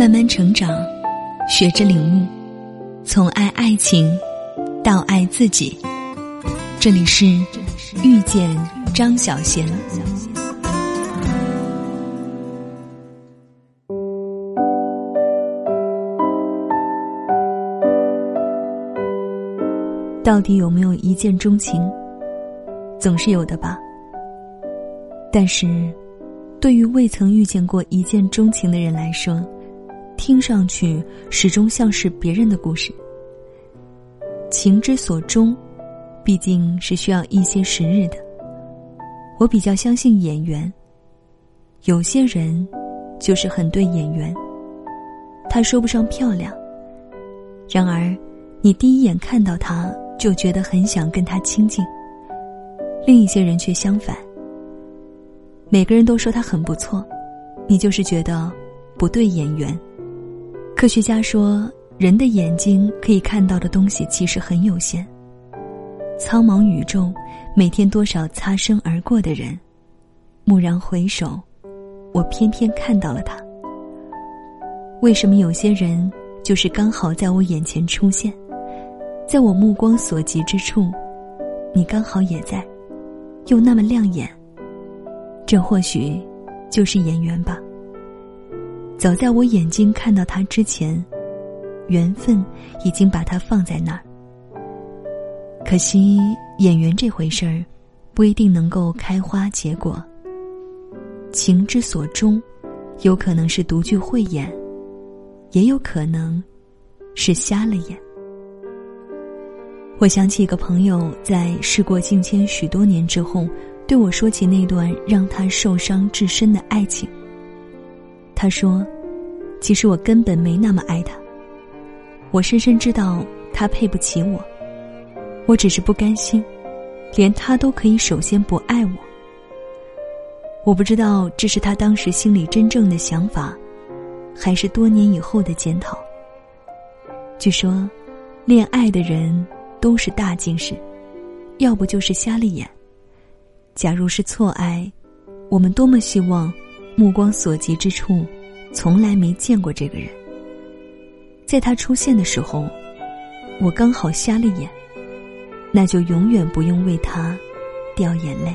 慢慢成长，学着领悟，从爱爱情到爱自己。这里是遇见张小贤。到底有没有一见钟情？总是有的吧。但是，对于未曾遇见过一见钟情的人来说，听上去始终像是别人的故事。情之所钟，毕竟是需要一些时日的。我比较相信眼缘。有些人，就是很对眼缘。他说不上漂亮，然而，你第一眼看到他。就觉得很想跟他亲近。另一些人却相反。每个人都说他很不错，你就是觉得不对眼缘。科学家说，人的眼睛可以看到的东西其实很有限。苍茫宇宙，每天多少擦身而过的人，蓦然回首，我偏偏看到了他。为什么有些人就是刚好在我眼前出现？在我目光所及之处，你刚好也在，又那么亮眼。这或许就是眼缘吧。早在我眼睛看到他之前，缘分已经把他放在那儿。可惜演员这回事儿，不一定能够开花结果。情之所钟，有可能是独具慧眼，也有可能是瞎了眼。我想起一个朋友，在事过境迁许多年之后，对我说起那段让他受伤至深的爱情。他说：“其实我根本没那么爱他，我深深知道他配不起我，我只是不甘心，连他都可以首先不爱我。我不知道这是他当时心里真正的想法，还是多年以后的检讨。据说，恋爱的人。”都是大近视，要不就是瞎了眼。假如是错爱，我们多么希望目光所及之处，从来没见过这个人。在他出现的时候，我刚好瞎了眼，那就永远不用为他掉眼泪。